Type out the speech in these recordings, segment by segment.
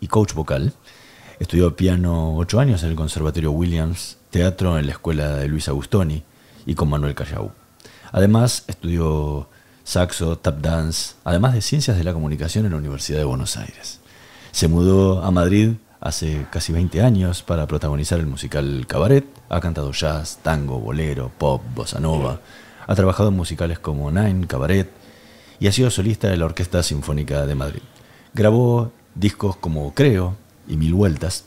y coach vocal. Estudió piano ocho años en el Conservatorio Williams, teatro en la escuela de Luis Agustoni y con Manuel Callao. Además, estudió saxo, tap dance, además de ciencias de la comunicación en la Universidad de Buenos Aires. Se mudó a Madrid hace casi 20 años para protagonizar el musical Cabaret. Ha cantado jazz, tango, bolero, pop, bossa nova. Ha trabajado en musicales como Nine, Cabaret y ha sido solista de la Orquesta Sinfónica de Madrid. Grabó discos como Creo y Mil Vueltas.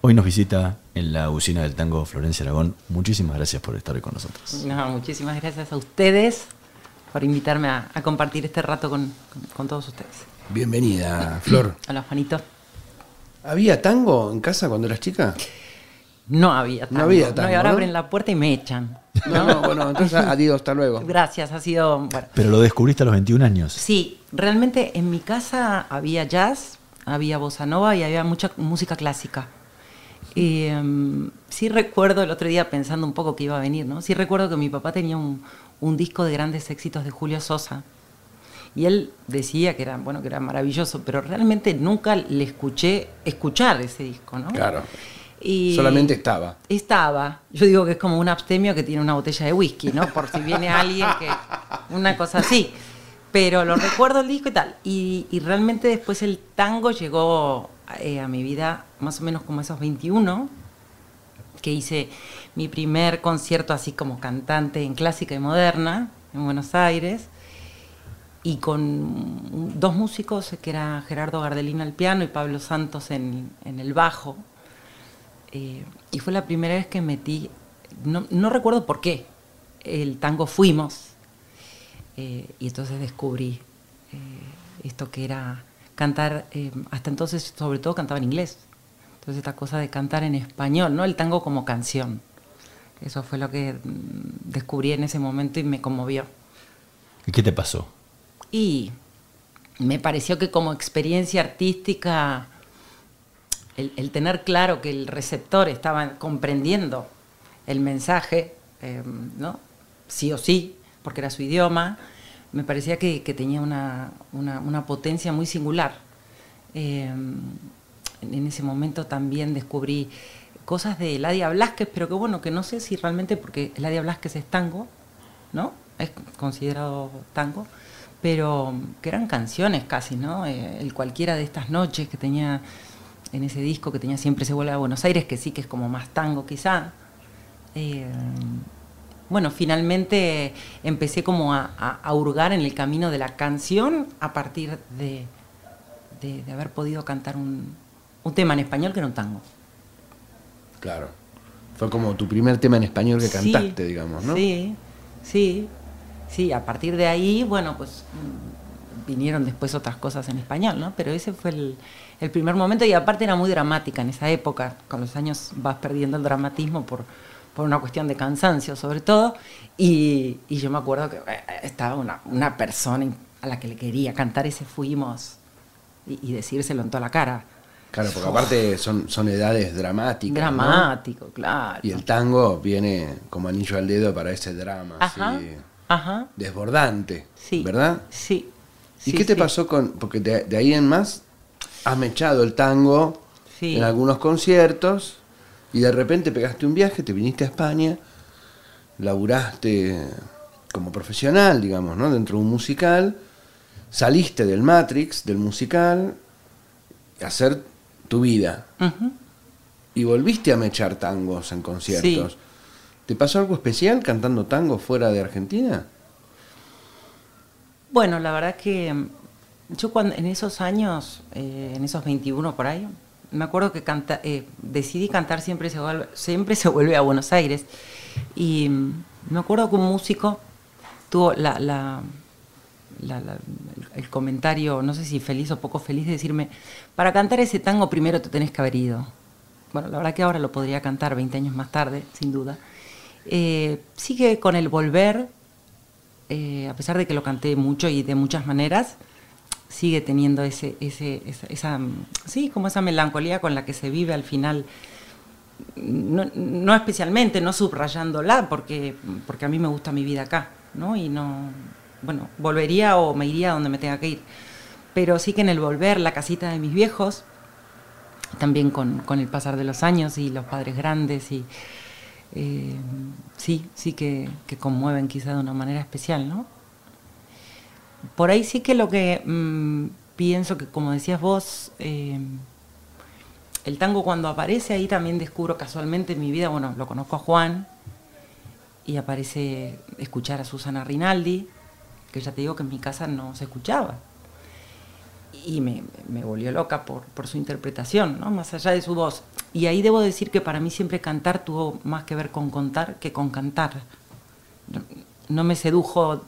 Hoy nos visita en la usina del tango Florencia Aragón. Muchísimas gracias por estar hoy con nosotros. No, muchísimas gracias a ustedes por invitarme a, compartir este rato con, todos ustedes. Bienvenida, Flor. Hola, Juanito. ¿Había tango en casa cuando eras chica? No había tango. No había tango. No, y ahora abren la puerta y me echan. No, no, bueno, entonces adiós, hasta luego. Gracias, ha sido. Bueno. Pero lo descubriste a los 21 años. Sí, realmente en mi casa había jazz, había bossa nova y había mucha música clásica. Y em, sí recuerdo el otro día pensando un poco que iba a venir, ¿no? Sí recuerdo que mi papá tenía un, un disco de grandes éxitos de Julio Sosa y él decía que era, bueno, que era maravilloso, pero realmente nunca le escuché escuchar ese disco, ¿no? Claro. Y Solamente estaba. Estaba. Yo digo que es como un abstemio que tiene una botella de whisky, ¿no? Por si viene alguien que. Una cosa así. Pero lo recuerdo el disco y tal. Y, realmente después el tango llegó eh, a mi vida más o menos como esos 21, que hice mi primer concierto así como cantante en clásica y moderna en Buenos Aires y con dos músicos, que era Gerardo Gardelina al piano y Pablo Santos en, el bajo. Eh, y fue la primera vez que metí, no, recuerdo por qué, el tango Fuimos. Eh, y entonces descubrí eh, esto que era cantar, hasta entonces sobre todo cantaba en inglés. Entonces esta cosa de cantar en español, ¿no? El tango como canción. Eso fue lo que mm, descubrí en ese momento y me conmovió. ¿Y qué te pasó? Y me pareció que como experiencia artística, el, tener claro que el receptor estaba comprendiendo el mensaje, ¿no? sí o sí, porque era su idioma, me parecía que, tenía una, potencia muy singular. Em, en ese momento también descubrí cosas de Ladia Blasquez, pero que bueno, que no sé si realmente, porque Ladia Blasquez es tango, ¿no? Es considerado tango, pero que eran canciones casi, ¿no? Eh, el cualquiera de estas noches que tenía en ese disco que tenía Siempre se vuelve a Buenos Aires, que sí que es como más tango quizá. Eh, bueno, finalmente empecé como a, hurgar en el camino de la canción a partir de, de, haber podido cantar un, un, tema en español que era un tango. Claro. Fue como tu primer tema en español que cantaste, digamos, ¿no? Sí, sí sí, a partir de ahí, bueno, pues mm, vinieron después otras cosas en español, ¿no? Pero ese fue el, primer momento y aparte era muy dramática en esa época. Con los años vas perdiendo el dramatismo por, una cuestión de cansancio sobre todo. Y, yo me acuerdo que eh, estaba una, persona a la que le quería cantar ese Fuimos y, decírselo en toda la cara. Claro, porque aparte son, son edades dramáticas. Dramático, claro. Y el tango viene como anillo al dedo para ese drama. Ajá. Ajá. desbordante, sí, ¿verdad? Sí. ¿Y qué te pasó con.? Porque de, ahí en más has mechado el tango en algunos conciertos y de repente pegaste un viaje, te viniste a España, laburaste como profesional, digamos, ¿no? Dentro de un musical, saliste del Matrix, del musical, a hacer tu vida. Y volviste a mechar tangos en conciertos. ¿Te pasó algo especial cantando tango fuera de Argentina? Bueno, la verdad que yo cuando, en esos años, eh, en esos 21 por ahí, me acuerdo que canta, eh, decidí cantar siempre se, vuelve, siempre se vuelve a Buenos Aires. Y mm, me acuerdo que un músico tuvo la, el comentario, no sé si feliz o poco feliz, de decirme, para cantar ese tango primero te tenés que haber ido. Bueno, la verdad que ahora lo podría cantar 20 años más tarde, sin duda. Eh, sigue con el volver, eh, a pesar de que lo canté mucho y de muchas maneras, sigue teniendo ese, ese, esa, sí, como esa melancolía con la que se vive al final. No, especialmente, no subrayándola, porque, porque a mí me gusta mi vida acá, ¿no? Y no, bueno, volvería o me iría donde me tenga que ir. Pero sí que en el volver, la casita de mis viejos, también con, con el pasar de los años y los padres grandes, y eh, sí, sí que, que, conmueven quizá de una manera especial, ¿no? Por ahí sí que lo que mm, pienso que, como decías vos, eh, el tango cuando aparece ahí también descubro casualmente en mi vida, bueno, lo conozco a Juan y aparece escuchar a Susana Rinaldi, que ya te digo que en mi casa no se escuchaba. Y me, me volvió loca por, por, su interpretación, ¿no? más allá de su voz. Y ahí debo decir que para mí siempre cantar tuvo más que ver con contar que con cantar. No me sedujo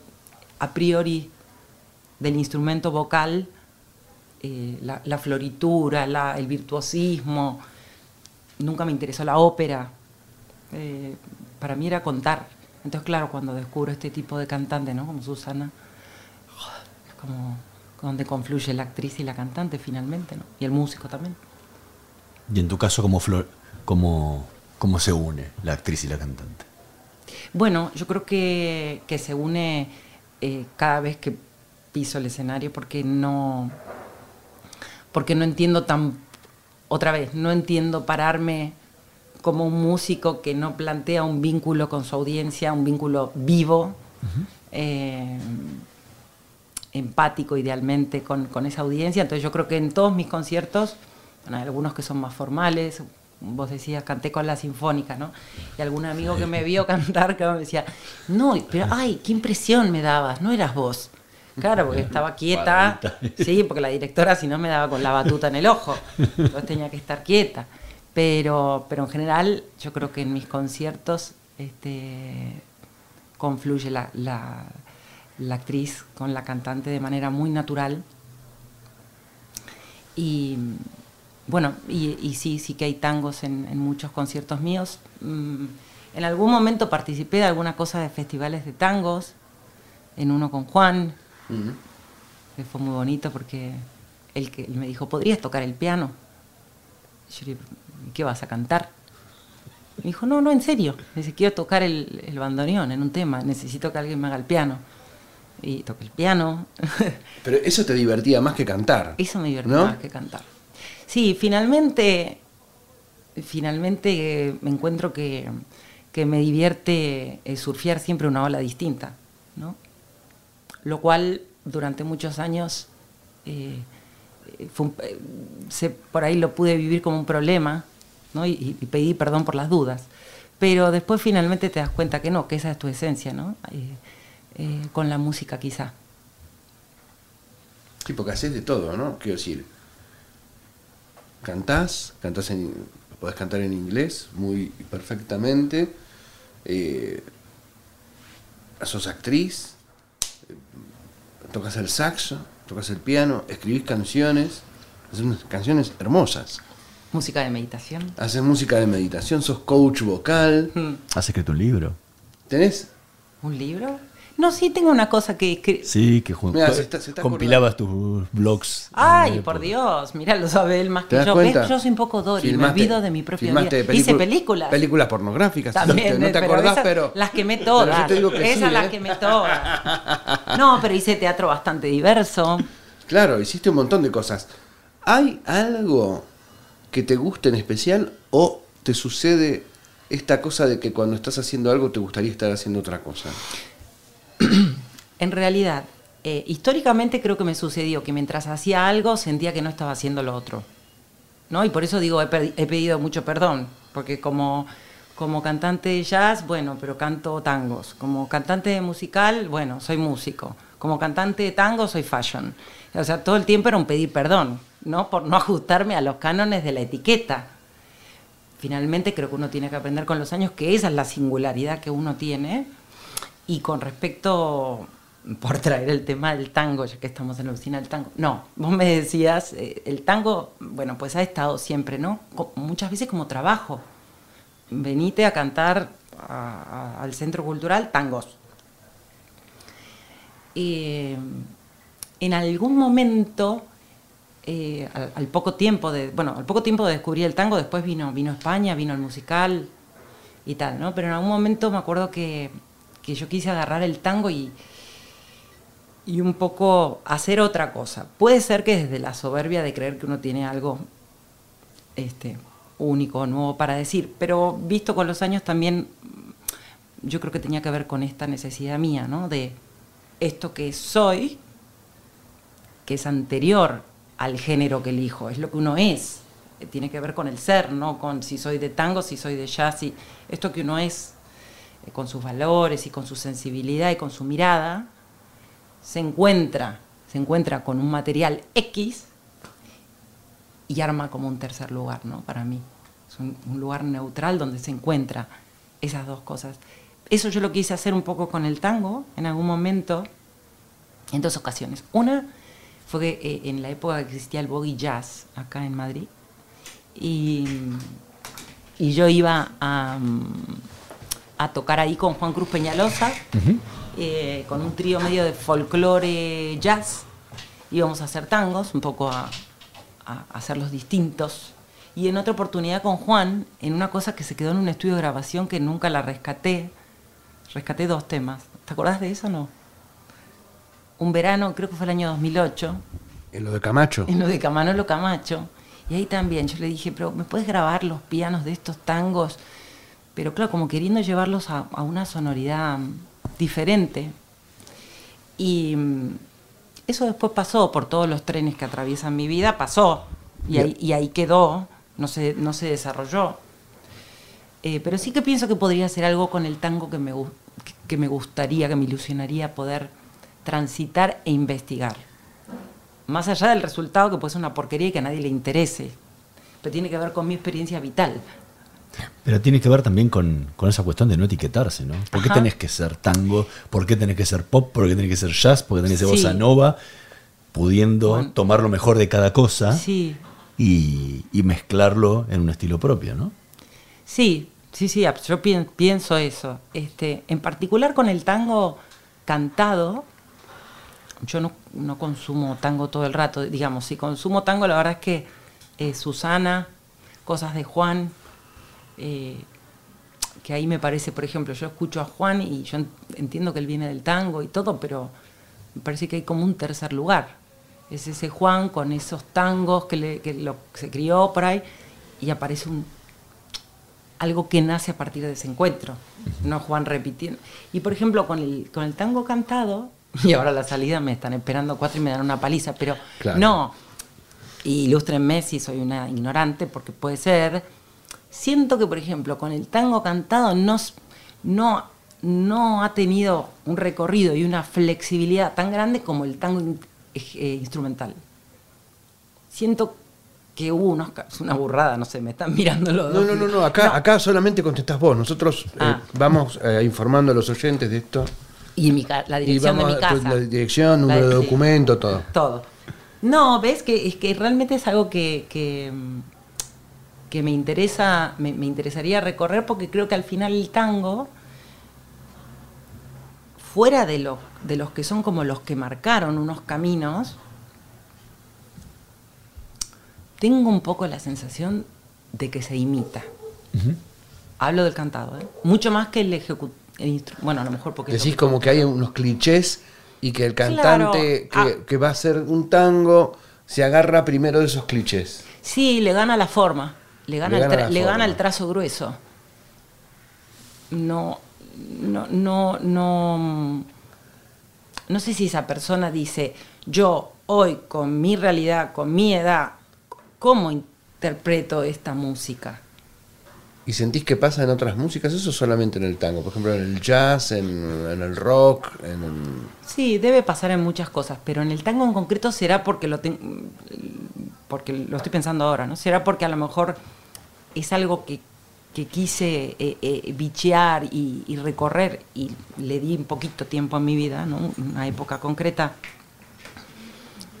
a priori del instrumento vocal eh, la, floritura, el virtuosismo. Nunca me interesó la ópera. Eh, para mí era contar. Entonces, claro, cuando descubro este tipo de cantante, ¿no? Como Susana, es como donde confluye la actriz y la cantante finalmente, ¿no? Y el músico también. Y en tu caso, ¿cómo, flor, cómo, cómo se une la actriz y la cantante? Bueno, yo creo que, que se une eh, cada vez que piso el escenario porque no, porque no entiendo tan, otra vez, no entiendo pararme como un músico que no plantea un vínculo con su audiencia, un vínculo vivo, eh, empático idealmente con, esa audiencia. Entonces yo creo que en todos mis conciertos, hay algunos que son más formales, vos decías, canté con la sinfónica, ¿no? Y algún amigo que me vio cantar que me decía, no, pero ay, qué impresión me dabas, no eras vos. Claro, porque estaba quieta. Sí, porque la directora si no me daba con la batuta en el ojo. Entonces tenía que estar quieta. Pero, pero en general yo creo que en mis conciertos este, confluye la, la, actriz con la cantante de manera muy natural. Y bueno, y, sí, sí que hay tangos en, muchos conciertos míos. Mm, en algún momento participé de alguna cosa de festivales de tangos, en uno con Juan, que fue muy bonito porque él, que, me dijo, ¿podrías tocar el piano? yo le dije, ¿qué vas a cantar? Me dijo, no, no, en serio. Me dice, quiero tocar el, el bandoneón en un tema, necesito que alguien me haga el piano. Y toqué el piano. Pero eso te divertía más que cantar. Eso me divertía más que cantar. Sí, finalmente, finalmente me encuentro que, que me divierte eh, surfear siempre una ola distinta, ¿no? Lo cual durante muchos años eh, eh, por ahí lo pude vivir como un problema y, pedí perdón por las dudas. Pero después finalmente te das cuenta que no, que esa es tu esencia, ¿no? Eh, con la música quizá. Sí, porque haces de todo, ¿no? Quiero decir, cantás, cantás en, podés cantar en inglés muy perfectamente, sos actriz, tocas el saxo, tocas el piano, escribís canciones, haces unas canciones hermosas. Música de meditación. Haces música de meditación, sos coach vocal. Hmm. ¿Has escrito un libro? ¿Tenés? ¿Un libro? No, sí tengo una cosa que... Sí, que compilabas tus blogs. Ay, por Dios, mira, lo sabe él más que yo. Yo soy un poco Dory, me olvido de mi propia vida. Hice películas. Películas pornográficas. También, no te, acordás, pero... Las quemé todas. esas las quemé todas. No, pero hice teatro bastante diverso. Claro, hiciste un montón de cosas. ¿Hay algo que te guste en especial o te sucede esta cosa de que cuando estás haciendo algo te gustaría estar haciendo otra cosa? en realidad, eh, históricamente creo que me sucedió que mientras hacía algo sentía que no estaba haciendo lo otro. ¿no? Y por eso digo, he, pedido mucho perdón, porque como, como cantante de jazz, bueno, pero canto tangos. Como cantante musical, bueno, soy músico. Como cantante de tango, soy fashion. O sea, todo el tiempo era un pedir perdón, ¿no? Por no ajustarme a los cánones de la etiqueta. Finalmente creo que uno tiene que aprender con los años que esa es la singularidad que uno tiene y con respecto por traer el tema del tango, ya que estamos en la oficina del tango. No, vos me decías, eh, el tango, bueno, pues ha estado siempre, ¿no? muchas veces como trabajo. Venite a cantar al centro cultural tangos. Eh, en algún momento, eh, al, poco tiempo de, bueno, al poco tiempo de descubrir el tango, después vino, vino España, vino el musical y tal, ¿no? Pero en algún momento me acuerdo que, que yo quise agarrar el tango y, y un poco hacer otra cosa. Puede ser que desde la soberbia de creer que uno tiene algo este, único, nuevo para decir, pero visto con los años también yo creo que tenía que ver con esta necesidad mía, ¿no? De esto que soy, que es anterior al género que elijo, es lo que uno es, tiene que ver con el ser, no con si soy de tango, si soy de jazz, y esto que uno es, eh, con sus valores y con su sensibilidad y con su mirada, se encuentra, se encuentra con un material X y arma como un tercer lugar, ¿no? Para mí. Es un, lugar neutral donde se encuentra esas dos cosas. Eso yo lo quise hacer un poco con el tango en algún momento, en dos ocasiones. Una fue eh, en la época que existía el boogie jazz acá en Madrid. Y, yo iba a, a, tocar ahí con Juan Cruz Peñalosa. Eh, con un trío medio de folclore jazz. Íbamos a hacer tangos, un poco a, hacerlos distintos. Y en otra oportunidad con Juan, en una cosa que se quedó en un estudio de grabación que nunca la rescaté, rescaté dos temas. ¿Te acordás de eso o no? Un verano, creo que fue el año 2008. En lo de Camacho. En lo de Camanolo Camacho. Y ahí también yo le dije, pero ¿me puedes grabar los pianos de estos tangos? Pero claro, como queriendo llevarlos a una sonoridad diferente. Y mm, eso después pasó por todos los trenes que atraviesan mi vida, pasó. Y, ahí, quedó, no se, no se desarrolló. Eh, pero sí que pienso que podría ser algo con el tango que me, que me gustaría, que me ilusionaría poder transitar e investigar. Más allá del resultado que puede ser una porquería y que a nadie le interese, pero tiene que ver con mi experiencia vital. Pero tiene que ver también con, esa cuestión de no etiquetarse, ¿no? ¿Por qué tenés que ser tango? ¿Por qué tenés que ser pop? ¿Por qué tenés que ser jazz? ¿Por qué tenés que ser bossa nova? Pudiendo tomar lo mejor de cada cosa y, mezclarlo en un estilo propio, ¿no? Sí, sí, sí, yo pienso eso. Este, en particular con el tango cantado, yo no, consumo tango todo el rato, digamos, si consumo tango, la verdad es que eh, Susana, cosas de Juan, eh, que ahí me parece, por ejemplo, yo escucho a Juan y yo entiendo que él viene del tango y todo, pero me parece que hay como un tercer lugar. Es ese Juan con esos tangos que, lo, se crió por ahí y aparece un, algo que nace a partir de ese encuentro, no Juan repitiendo. Y por ejemplo, con el, con el tango cantado, y ahora la salida me están esperando cuatro y me dan una paliza, pero no, ilústrenme si soy una ignorante, porque puede ser siento que, por ejemplo, con el tango cantado no, no, no ha tenido un recorrido y una flexibilidad tan grande como el tango eh, instrumental. Siento que hubo unos, es una burrada, no sé, me están mirando los dos. No, no, no, acá, acá solamente contestás vos. Nosotros eh, ah. vamos eh, informando a los oyentes de esto. Y mi, la dirección de mi casa. La dirección, número de documento, todo. Todo. No, ves que es que realmente es algo que que me interesa, me, interesaría recorrer porque creo que al final el tango, fuera de, lo, de los que son como los que marcaron unos caminos, tengo un poco la sensación de que se imita. Hablo del cantado, ¿eh? mucho más que el ejecutivo. Bueno, a lo mejor porque... Decís como que hay unos clichés y que el cantante que, ah. que, va a hacer un tango se agarra primero de esos clichés. Sí, le gana la forma. Le gana, el, trazo grueso. No, no, no, no. No sé si esa persona dice, yo hoy con mi realidad, con mi edad, ¿cómo interpreto esta música? ¿Y sentís que pasa en otras músicas? Eso solamente en el tango, por ejemplo, en el jazz, en, el rock, en Sí, debe pasar en muchas cosas, pero en el tango en concreto será porque lo, porque lo estoy pensando ahora, ¿no? Será porque a lo mejor es algo que, que quise eh, eh, bichear y, y recorrer y le di un poquito tiempo a mi vida, ¿no? una época concreta,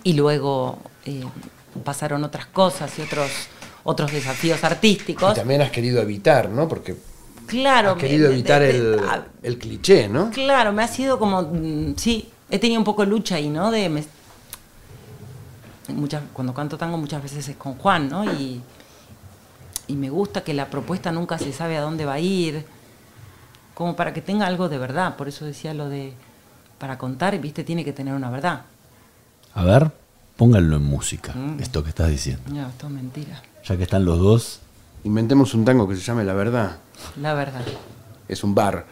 y luego eh, pasaron otras cosas y otros, otros desafíos artísticos. Y también has querido evitar, ¿no? Porque Claro, has querido me- evitar de- de- el, a- el cliché, ¿no? Claro, me ha sido como, mm, sí, he tenido un poco de lucha ahí, ¿no? De me- muchas, cuando canto tango muchas veces es con Juan, ¿no? Y, y me gusta que la propuesta nunca se sabe a dónde va a ir, como para que tenga algo de verdad. Por eso decía lo de, para contar, viste, tiene que tener una verdad. A ver, pónganlo en música, Mm. esto que estás diciendo. No, esto es mentira. Ya que están los dos, Inventemos un tango que se llame La Verdad. La verdad. Es un bar.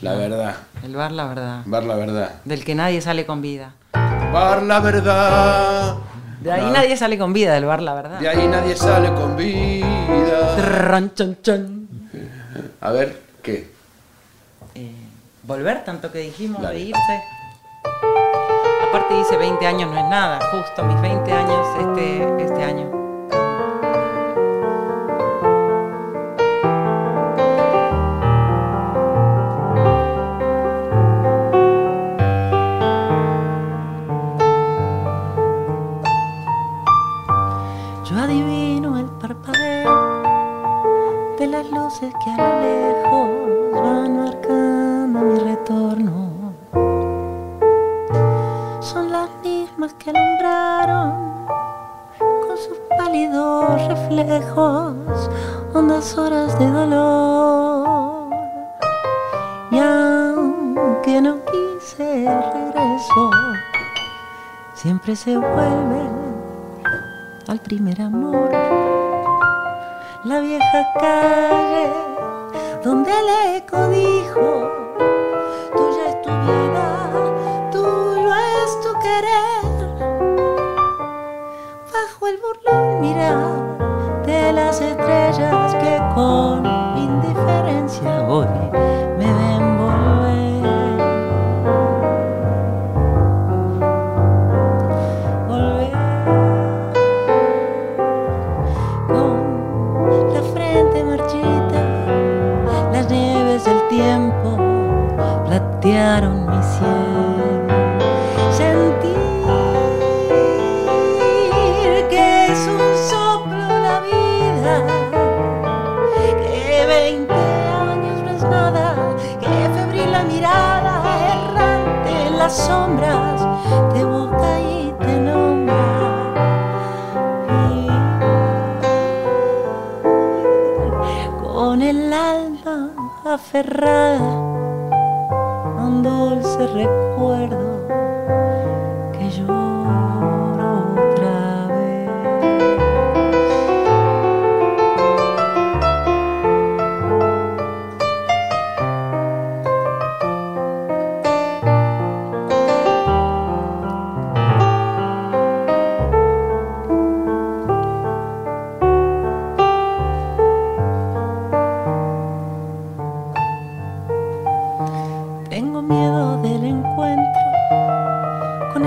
La verdad. El bar, la verdad. Bar La Verdad. Del que nadie sale con vida. Bar La Verdad. De ahí No. nadie sale con vida, del bar, la verdad. De ahí nadie sale con vida. Chan, chan. A ver, ¿qué? eh, volver, tanto que dijimos Dale. de irse. Aparte dice 20 años no es nada, justo mis 20 años este, este año. Luces que a lo lejos van marcando mi retorno. Son las mismas que alumbraron con sus pálidos reflejos hondas horas de dolor. Y aunque no quise el regreso, siempre se vuelve al primer amor la vieja calle donde el eco dijo, tuya es tu vida, tuyo es tu querer. Bajo el burlón mirar de las estrellas que con indiferencia hoy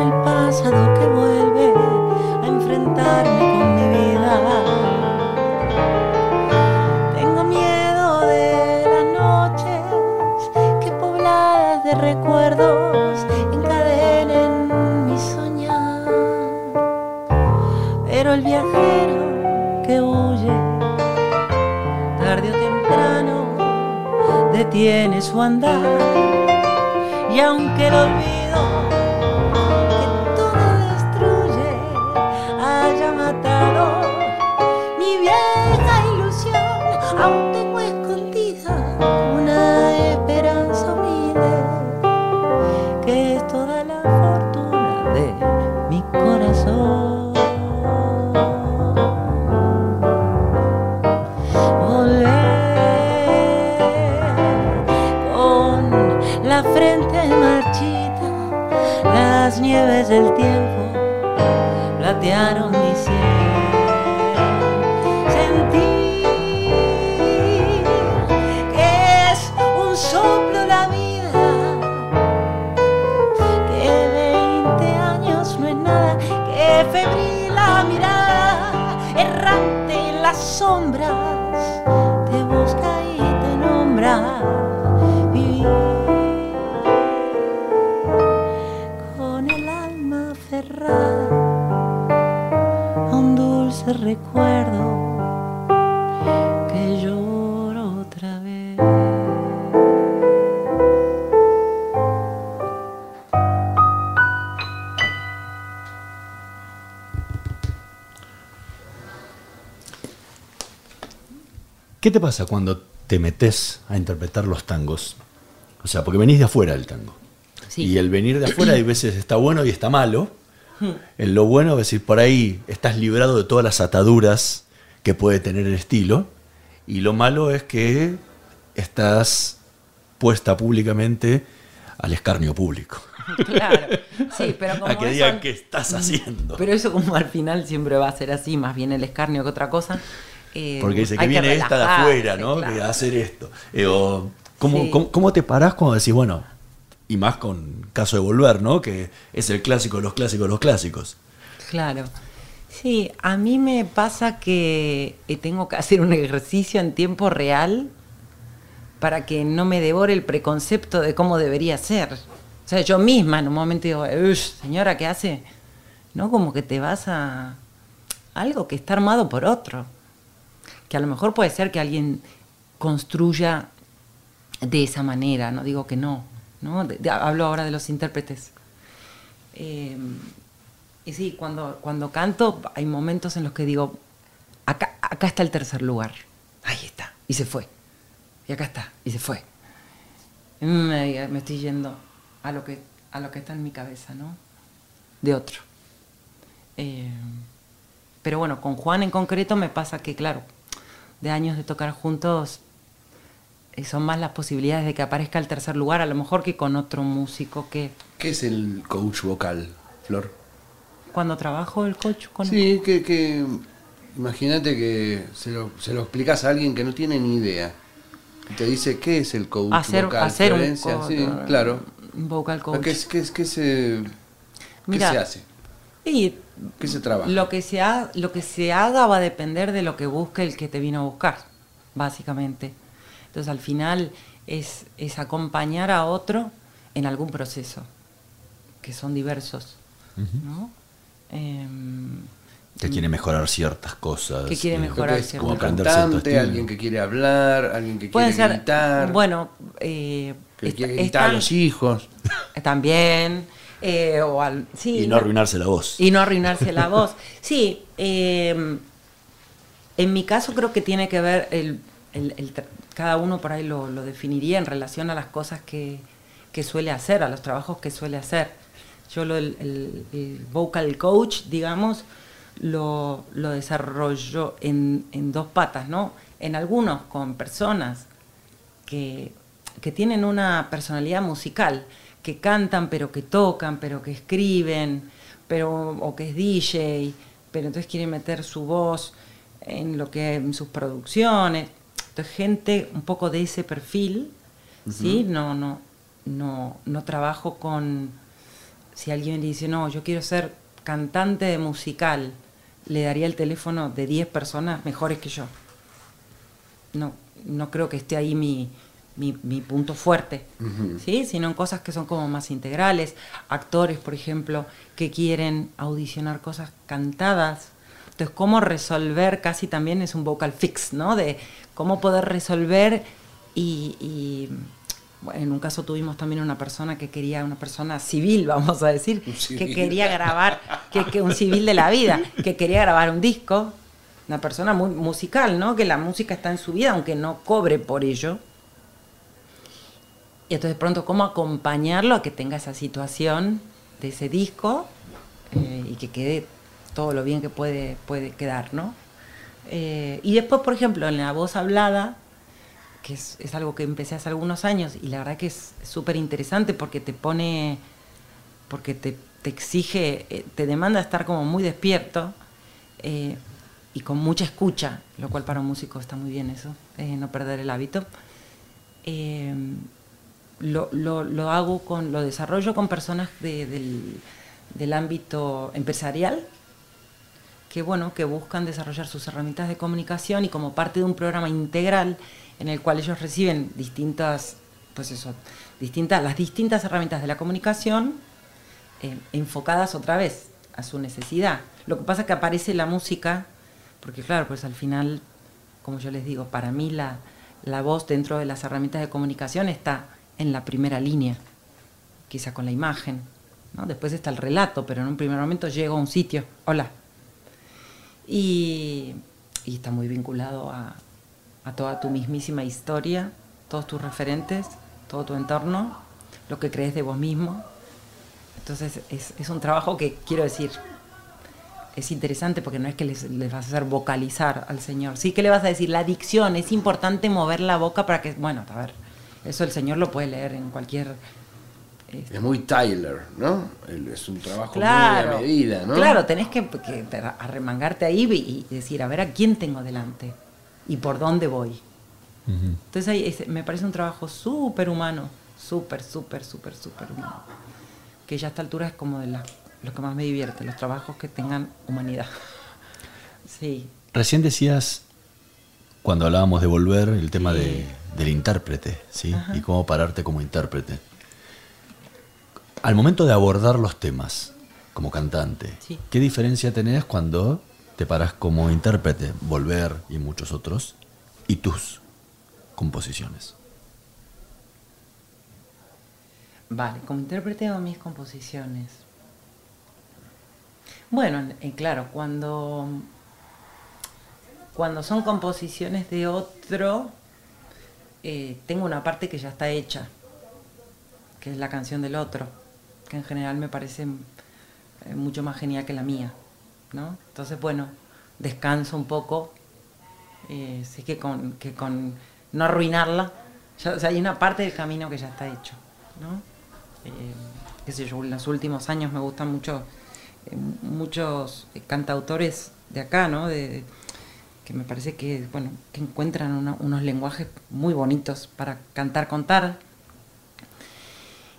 el pasado que vuelve a enfrentarme con mi vida. Tengo miedo de las noches que pobladas de recuerdos encadenen mi soñar. Pero el viajero que huye tarde o temprano detiene su andar y aunque el olvido del tiempo platearon mi cielo. Sentir que es un soplo la vida, que 20 años no es nada, que febril la mirada, errante en las sombras, recuerdo que lloro otra vez. ¿Qué te pasa cuando te metes a interpretar los tangos? O sea, porque venís de afuera del tango. Y el venir de afuera hay veces está bueno y está malo En lo bueno es decir, por ahí estás librado de todas las ataduras que puede tener el estilo. Y lo malo es que estás puesta públicamente al escarnio público. Claro, sí, pero como a que digan qué estás haciendo. Pero eso como al final siempre va a ser así, más bien el escarnio que otra cosa. eh, Porque dice que viene esta de afuera, ¿no? claro. Que hacer esto. Eh, o, ¿cómo, Sí. cómo, cómo te parás cuando decís, bueno, y más con caso de volver, ¿no? Que es el clásico de los clásicos de los clásicos. Claro. Sí, a mí me pasa que eh, tengo que hacer un ejercicio en tiempo real para que no me devore el preconcepto de cómo debería ser. O sea, yo misma en un momento digo, "Ush, señora, ¿qué hace? No, como que te vas a algo que está armado por otro. Que a lo mejor puede ser que alguien construya de esa manera, no digo que no, hablo ahora de los intérpretes. Eh, y sí, cuando, cuando canto hay momentos en los que digo, acá, acá está el tercer lugar, ahí está, y se fue. Y acá está, y se fue. Me, estoy yendo a lo, que, a lo que está en mi cabeza, ¿no? De otro. Eh, pero bueno, con Juan en concreto me pasa que, claro, de años de tocar juntos, son más las posibilidades de que aparezca el tercer lugar, a lo mejor que con otro músico que ¿Qué es el coach vocal, Flor? cuando trabajo el coach con Sí, que, que imagínate que se lo, se lo explicas a alguien que no tiene ni idea. Y te dice, ¿qué es el coach hacer, vocal? hacer un, Florencia? co- Sí, claro. vocal coach. ¿Qué, qué, qué se, qué Mira, se hace? Y ¿Qué se trabaja? lo que, se ha- lo que se haga va a depender de lo que busque el que te vino a buscar, básicamente. Entonces al final es, es acompañar a otro en algún proceso, que son diversos. ¿no? Em, Que quiere mejorar ciertas cosas. Que quiere mejorar ciertas como como cantante, alguien que quiere hablar, alguien que Pueden quiere ser, gritar, bueno, eh, que quiere gritar a los hijos. también, eh, o al, sí, Y no arruinarse la voz. Y no arruinarse la voz. Sí, eh, en mi caso creo que tiene que ver, el, el- el tra- cada uno por ahí lo, lo definiría en relación a las cosas que, que suele hacer, a los trabajos que suele hacer. Yo lo, el, vocal coach, digamos, lo, lo desarrollo en, en dos patas, ¿no? En algunos con personas que, que tienen una personalidad musical, que cantan, pero que tocan, pero que escriben, pero, o que es DJ, pero entonces quieren meter su voz en lo que en sus producciones. Entonces, gente un poco de ese perfil, ¿sí? No, no, no, no trabajo con. Si alguien le dice, no, yo quiero ser cantante de musical, le daría el teléfono de 10 personas mejores que yo no, no creo que esté ahí mi, mi, mi punto fuerte, ¿sí? sino en cosas que son como más integrales. Actores, por ejemplo, que quieren audicionar cosas cantadas. Entonces, cómo resolver casi también es un vocal fix, ¿no? De cómo poder resolver y, y, bueno, en un caso tuvimos también una persona que quería, una persona civil, vamos a decir, que quería grabar, que, que un civil de la vida, que quería grabar un disco, una persona muy musical, ¿no? Que la música está en su vida, aunque no cobre por ello. Y entonces pronto, ¿cómo acompañarlo a que tenga esa situación de ese disco eh, y que quede todo lo bien que puede, puede quedar, ¿no? Eh, y después, por ejemplo, en la voz hablada, que es, algo que empecé hace algunos años y la verdad que es súper interesante porque te pone, porque te, te exige, eh, te demanda estar como muy despierto eh, y con mucha escucha, lo cual para un músico está muy bien eso, no perder el hábito. Lo, lo- lo hago con, lo desarrollo con personas de- del, del ámbito empresarial, que bueno, que buscan desarrollar sus herramientas de comunicación y como parte de un programa integral en el cual ellos reciben distintas, pues eso, distintas, las distintas herramientas de la comunicación eh, enfocadas otra vez a su necesidad. Lo que pasa es que aparece la música, porque claro, pues al final, como yo les digo, para mí la, la voz dentro de las herramientas de comunicación está en la primera línea, quizá con la imagen. ¿no? Después está el relato, pero en un primer momento llego a un sitio, hola. Y, está muy vinculado a, toda tu mismísima historia, todos tus referentes, todo tu entorno, lo que crees de vos mismo. Entonces es, un trabajo que quiero decir, es interesante porque no es que les, les, vas a hacer vocalizar al Señor. Sí que le vas a decir, la dicción, es importante mover la boca para que, bueno, a ver, eso el Señor lo puede leer en cualquier... Es muy Tyler, ¿no? Es un trabajo claro, muy a medida, ¿no? Claro, tenés que, que arremangarte ahí y decir, a ver, ¿a quién tengo delante? ¿Y por dónde voy? Uh -huh. Entonces ahí es, me parece un trabajo súper humano, súper, súper, súper, súper humano. Que ya a esta altura es como de la lo que más me divierte, los trabajos que tengan humanidad. sí. Recién decías, cuando hablábamos de volver, el tema sí. de, del intérprete, ¿sí? Ajá. Y cómo pararte como intérprete. Al momento de abordar los temas como cantante, sí. ¿qué diferencia tenés cuando te paras como intérprete, volver y muchos otros, y tus composiciones? Vale, como intérprete o mis composiciones. Bueno, eh, claro, cuando, cuando son composiciones de otro, eh, tengo una parte que ya está hecha, que es la canción del otro, en general me parece eh, mucho más genial que la mía, ¿no? Entonces, bueno, descanso un poco, eh, sé que con, que con no arruinarla, o sea, hay una parte del camino que ya está hecho, ¿no? Eh, qué yo, en los últimos años me gustan mucho eh, muchos cantautores de acá, ¿no? Que me parece que, bueno, que encuentran unos lenguajes muy bonitos para cantar, contar.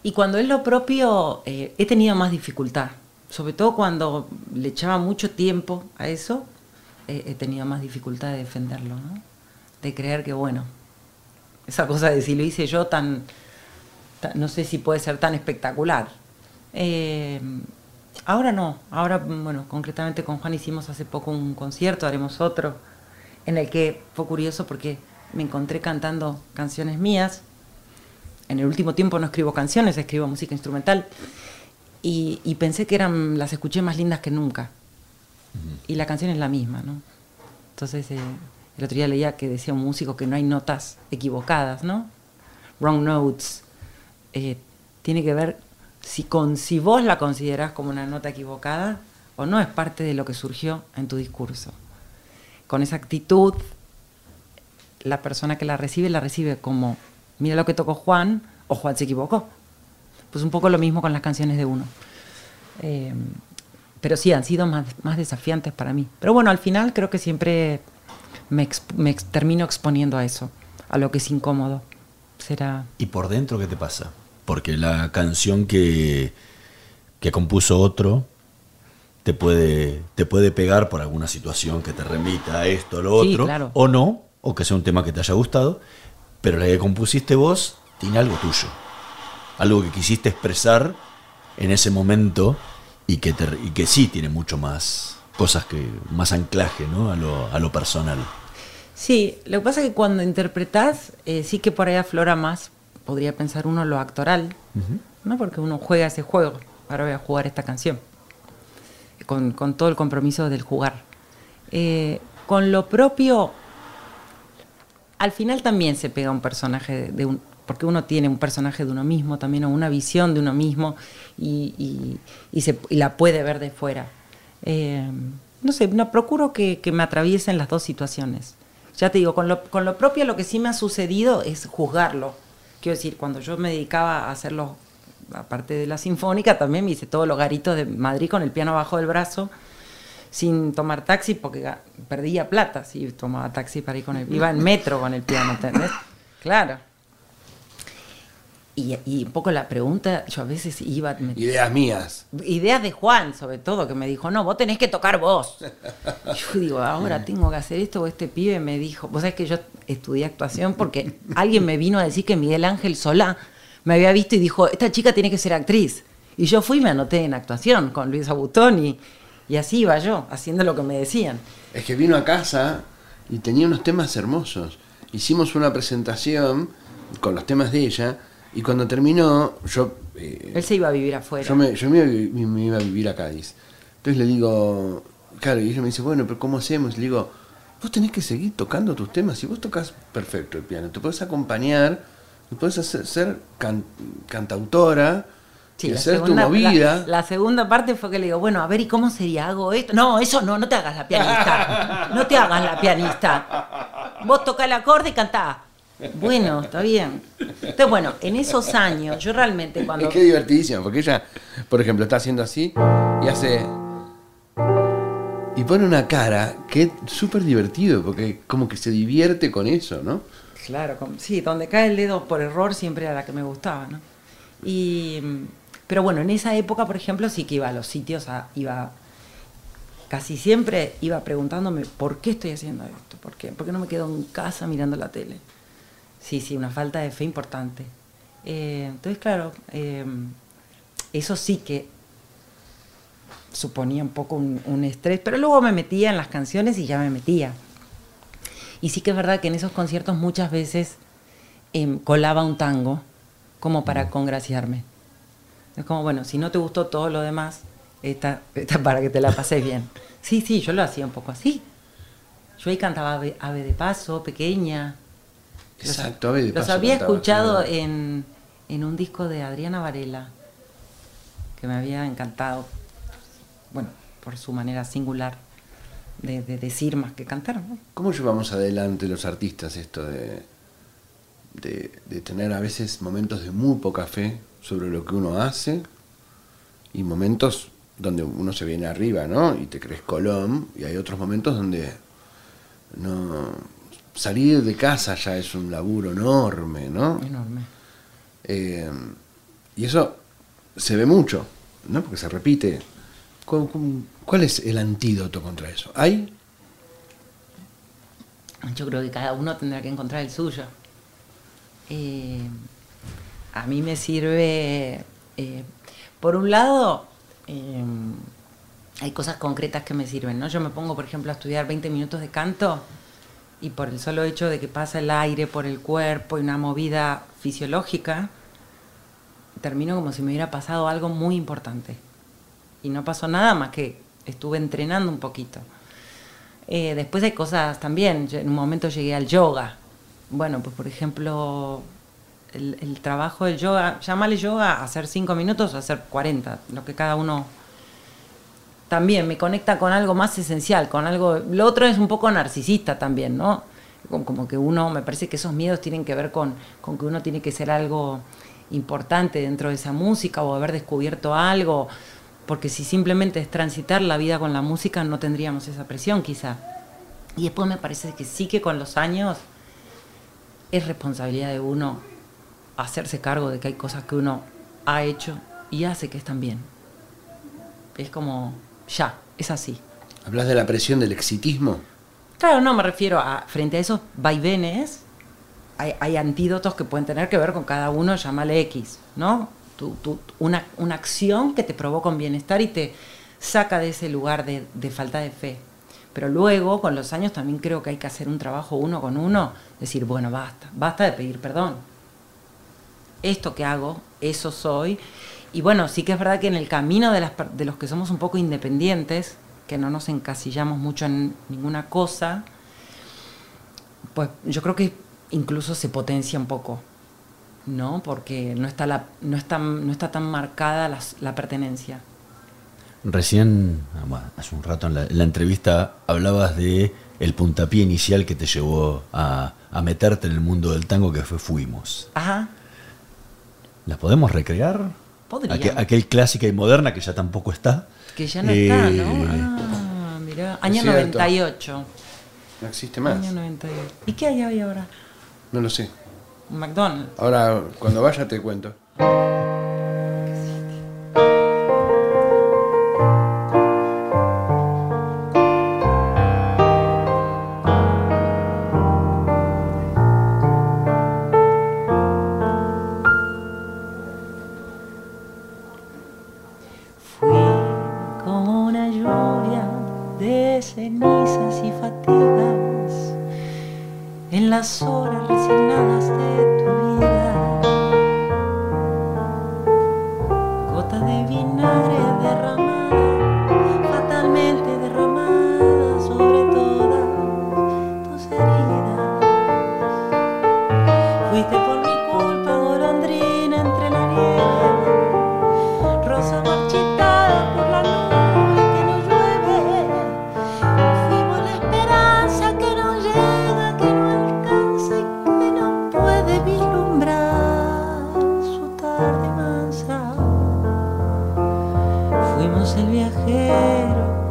Y cuando es lo propio, eh, he tenido más dificultad. Sobre todo cuando le echaba mucho tiempo a eso, he tenido más dificultad de defenderlo, ¿no? De creer que, bueno, esa cosa de si lo hice yo tan, tan no sé si puede ser tan espectacular. Eh, Ahora no, ahora, bueno, concretamente con Juan hicimos hace poco un concierto, haremos otro, en el que fue curioso porque me encontré cantando canciones mías. En el último tiempo no escribo canciones, escribo música instrumental. Y, y pensé que eran, las escuché más lindas que nunca. Uh -huh. Y la canción es la misma, ¿no? Entonces, eh, el otro día leía que decía un músico que no hay notas equivocadas, ¿no? Wrong notes. Eh, tiene que ver si, con, si vos la considerás como una nota equivocada o no es parte de lo que surgió en tu discurso. Con esa actitud, la persona que la recibe la recibe como, mira lo que tocó Juan, o Juan se equivocó. Pues un poco lo mismo con las canciones de uno. Eh, pero sí, han sido más, más, desafiantes para mí. Pero bueno, al final creo que siempre me, exp me ex termino exponiendo a eso, a lo que es incómodo. Será... ¿Y por dentro qué te pasa? porque la canción que, que compuso otro te puede, te puede pegar por alguna situación que te remita a esto o lo sí, otro, claro. o no, o que sea un tema que te haya gustado, pero la que compusiste vos tiene algo tuyo, algo que quisiste expresar en ese momento y que, te, y que sí tiene mucho más cosas que, más anclaje ¿no? a, lo, a lo personal. Sí, lo que pasa es que cuando interpretás, eh, sí que por ahí aflora más podría pensar uno lo actoral, uh -huh. ¿no? Porque uno juega ese juego. Ahora voy a jugar esta canción. Con, con todo el compromiso del jugar. Eh, con lo propio, al final también se pega un personaje de, un. Porque uno tiene un personaje de uno mismo también, o una visión de uno mismo, y, y, la puede ver de fuera. Eh, no sé, no, procuro que, que me atraviesen las dos situaciones. Ya te digo, con lo, con lo propio lo que sí me ha sucedido es juzgarlo quiero decir, cuando yo me dedicaba a hacerlo, aparte de la sinfónica, también me hice todos los garitos de Madrid con el piano abajo del brazo, sin tomar taxi, porque perdía plata si tomaba taxi para ir con el... Iba en metro con el piano, ¿entendés? Claro. Y, y, un poco la pregunta, yo a veces iba... Me, ideas mías. Ideas de Juan, sobre todo, que me dijo, no, vos tenés que tocar vos. yo digo, ahora tengo que hacer esto, o este pibe me dijo, vos sabés que yo estudié actuación porque alguien me vino a decir que Miguel Ángel Solá me había visto y dijo, esta chica tiene que ser actriz. Y yo fui y me anoté en actuación con Luis Abutón y, así iba yo, haciendo lo que me decían. Es que vino a casa y tenía unos temas hermosos. Hicimos una presentación con los temas de ella y cuando terminó, yo... Eh, Él se iba a vivir afuera. Yo, me, yo me, iba, me, iba, a vivir a Cádiz. Entonces le digo, claro, y ella me dice, bueno, pero ¿cómo hacemos? Le digo, vos tenés que seguir tocando tus temas. Si vos tocas perfecto el piano, te puedes acompañar, te puedes hacer, ser can- cantautora Sí, y la hacer tu segunda- movida. La, la segunda parte fue que le digo, bueno, a ver, ¿y cómo sería? ¿Hago esto? No, eso no, no te hagas la pianista. No te hagas la pianista. Vos tocá el acorde y cantá. Bueno, está bien. Entonces, bueno, en esos años, yo realmente cuando... Es que divertidísimo, porque ella, por ejemplo, está haciendo así y hace. Y pone una cara que es súper divertido, porque como que se divierte con eso, ¿no? Claro, sí, donde cae el dedo por error siempre era la que me gustaba, ¿no? Y, pero bueno, en esa época, por ejemplo, sí que iba a los sitios, a- iba casi siempre iba preguntándome por qué estoy haciendo esto, por qué, por qué no me quedo en casa mirando la tele. Sí, sí, una falta de fe importante. Eh, entonces, claro, eh, eso sí que suponía un poco un, un estrés, pero luego me metía en las canciones y ya me metía. Y sí que es verdad que en esos conciertos muchas veces em, colaba un tango como para congraciarme. Es como, bueno, si no te gustó todo lo demás, esta, esta para que te la pases bien. Sí, sí, yo lo hacía un poco así. Yo ahí cantaba Ave, Ave de Paso, pequeña. Los- Exacto, Ave de Los Paso había cantaba, escuchado en, en un disco de Adriana Varela, que me había encantado, bueno, por su manera singular de, de decir más que cantar. ¿no? ¿Cómo llevamos adelante los artistas esto de, de, de tener a veces momentos de muy poca fe sobre lo que uno hace y momentos donde uno se viene arriba, ¿no? Y te crees Colón, y hay otros momentos donde no salir de casa ya es un laburo enorme, ¿no? Enorme. Eh, y eso se ve mucho, ¿no? Porque se repite. ¿Cu- cu- ¿Cuál es el antídoto contra eso? ¿Hay? Yo creo que cada uno tendrá que encontrar el suyo. Eh, a mí me sirve, eh, por un lado, eh, hay cosas concretas que me sirven, ¿no? Yo me pongo, por ejemplo, a estudiar 20 minutos de canto y por el solo hecho de que pasa el aire por el cuerpo y una movida fisiológica, termino como si me hubiera pasado algo muy importante. Y no pasó nada más que estuve entrenando un poquito. Después hay cosas también. Yo en un momento llegué al yoga. Bueno, pues por ejemplo, el, trabajo del yoga, llámale yoga, hacer cinco minutos o hacer 40, lo que cada uno también me conecta con algo más esencial, con algo. Lo otro es un poco narcisista también, ¿no? Como, como que uno, me parece que esos miedos tienen que ver con, con que uno tiene que ser algo importante dentro de esa música o haber descubierto algo, porque si simplemente es transitar la vida con la música no tendríamos esa presión quizá. Y después me parece que sí que con los años es responsabilidad de uno hacerse cargo de que hay cosas que uno ha hecho y hace que están bien. Es como, ya, es así. ¿Hablas de la presión del exitismo? Claro, no, me refiero a, frente a esos vaivenes, hay, hay antídotos que pueden tener que ver con cada uno, llámale X, ¿no? Tu- tu- una, una acción que te provoca un bienestar y te saca de ese lugar de, de falta de fe. Pero luego, con los años, también creo que hay que hacer un trabajo uno con uno, decir, bueno, basta, basta de pedir perdón. Esto que hago, eso soy. Y bueno, sí que es verdad que en el camino de, las, de los que somos un poco independientes, que no nos encasillamos mucho en ninguna cosa, pues yo creo que incluso se potencia un poco, ¿no? Porque no está, la, no está, no está tan marcada la pertenencia. Recién, ah, bueno, hace un rato en la, en la entrevista, hablabas de el puntapié inicial que te llevó a, a meterte en el mundo del tango que fue Fuimos. Ajá, ¿La podemos recrear? Aquel, aquel clásica y moderna que ya tampoco está. que ya no está, Eh, ¿no? Ah, mirá, año cierto. 98. No existe más. Año 98. ¿Y qué hay hoy ahora? No lo sé. Un McDonald's. Ahora, cuando vaya, te cuento. El viajero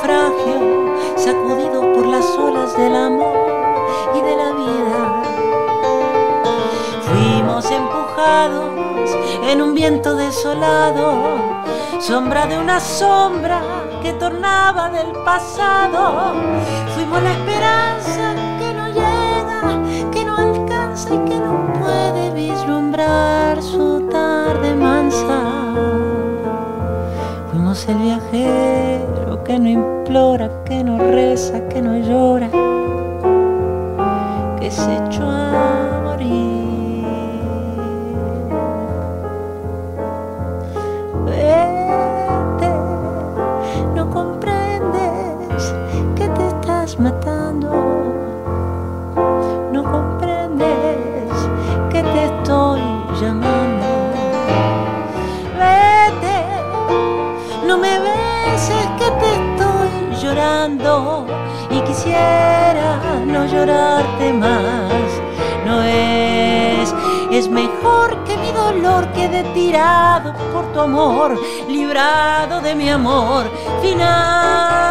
naufragio sacudidos por las olas del amor y de la vida. Fuimos empujados en un viento desolado, sombra de una sombra que tornaba del pasado. Fuimos la esperanza que no llega, que no alcanza y que no puede vislumbrar su tarde mansa. Fuimos el viajero que no implora, que no reza, y quisiera no llorarte más. No es, es mejor que mi dolor quede tirado por tu amor, librado de mi amor final.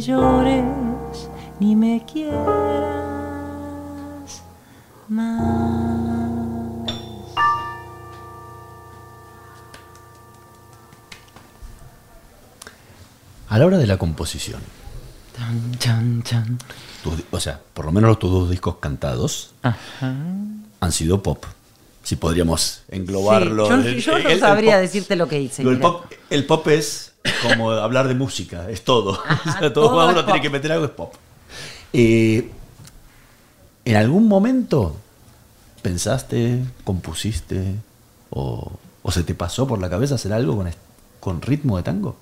Me llores, ni me quieras más. A la hora de la composición, tus o sea, por lo menos tus dos discos cantados Ajá. han sido pop. Si podríamos englobarlo. Sí, yo, El- yo no el sabría pop- decirte lo que hice. Pop, el pop es como hablar de música, es todo. O sea, todo, todo uno tiene que meter algo, es pop. Eh, ¿En algún momento pensaste, compusiste o, o se te pasó por la cabeza hacer algo con, ritmo de tango?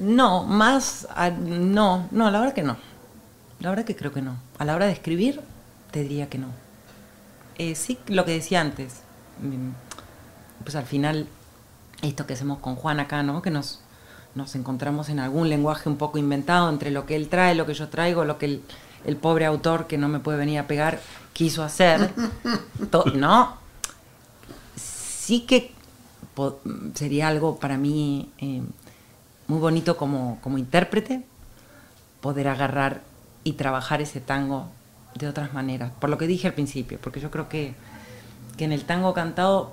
No, más. a- no, no, la verdad que no. La verdad que creo que no. A la hora de escribir, te diría que no. Eh, sí, lo que decía antes. Pues al final, esto que hacemos con Juan acá, ¿no? Que nos, nos encontramos en algún lenguaje un poco inventado entre lo que él trae, lo que yo traigo, lo que el, el pobre autor que no me puede venir a pegar quiso hacer. No. Sí que sería algo para mí eh, muy bonito como, como intérprete poder agarrar y trabajar ese tango de otras maneras, por lo que dije al principio, porque yo creo que, que en el tango cantado,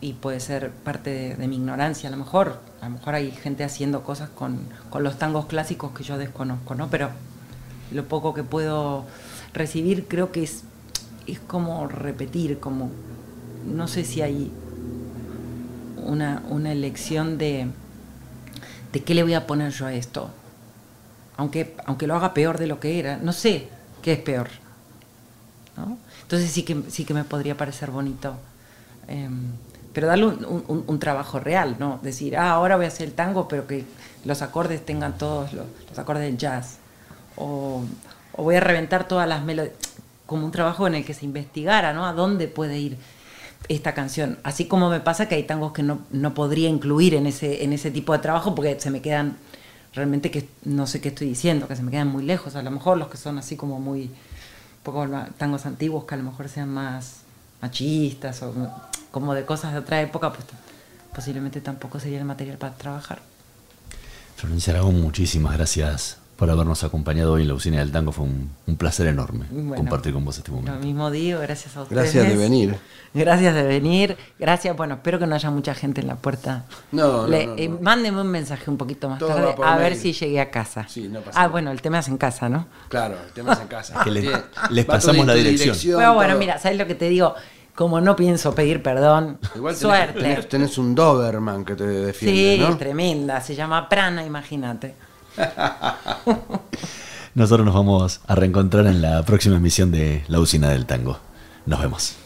y puede ser parte de, mi ignorancia a lo mejor, a lo mejor hay gente haciendo cosas con, con los tangos clásicos que yo desconozco, ¿no? Pero lo poco que puedo recibir creo que es, es como repetir, como no sé si hay una, una elección de, ¿de qué le voy a poner yo a esto? Aunque, aunque lo haga peor de lo que era, no sé qué es peor. ¿no? Entonces sí que, sí que me podría parecer bonito. Em, pero darle un, un- trabajo real, ¿no? Decir, ah, ahora voy a hacer el tango, pero que los acordes tengan todos los, los acordes del jazz. O, voy a reventar todas las melodías. Como un trabajo en el que se investigara, ¿no? A dónde puede ir esta canción. Así como me pasa que hay tangos que no, no podría incluir en ese, en ese tipo de trabajo porque se me quedan realmente que no sé qué estoy diciendo, que se me quedan muy lejos. A lo mejor los que son así como muy poco tangos antiguos que a lo mejor sean más machistas o como de cosas de otra época, pues posiblemente tampoco sería el material para trabajar. Florencia Aragón, muchísimas gracias por habernos acompañado hoy en la usina del tango. Fue un, un placer enorme Bueno, compartir con vos este Lo momento. mismo digo, gracias a ustedes. Gracias de venir. Gracias de venir. Gracias, bueno, espero que no haya mucha gente en la puerta. No, no, Le- no, no. eh, mándenme un mensaje un poquito más Todo tarde a ver mail. si llegué a casa. Sí, no pasa ah, nada. bueno, el tema es en casa, ¿no? Claro, el tema es en casa. que le- Bien. les pasamos la di- dirección. Pero bueno, todo. mira, ¿sabes lo que te digo? Como no pienso pedir perdón, Igual tenés, suerte. Tenés, tenés un Doberman que te defiende, sí, ¿no? tremenda. Se llama Prana, imagínate. Nosotros nos vamos a reencontrar en la próxima emisión de La usina del tango. Nos vemos.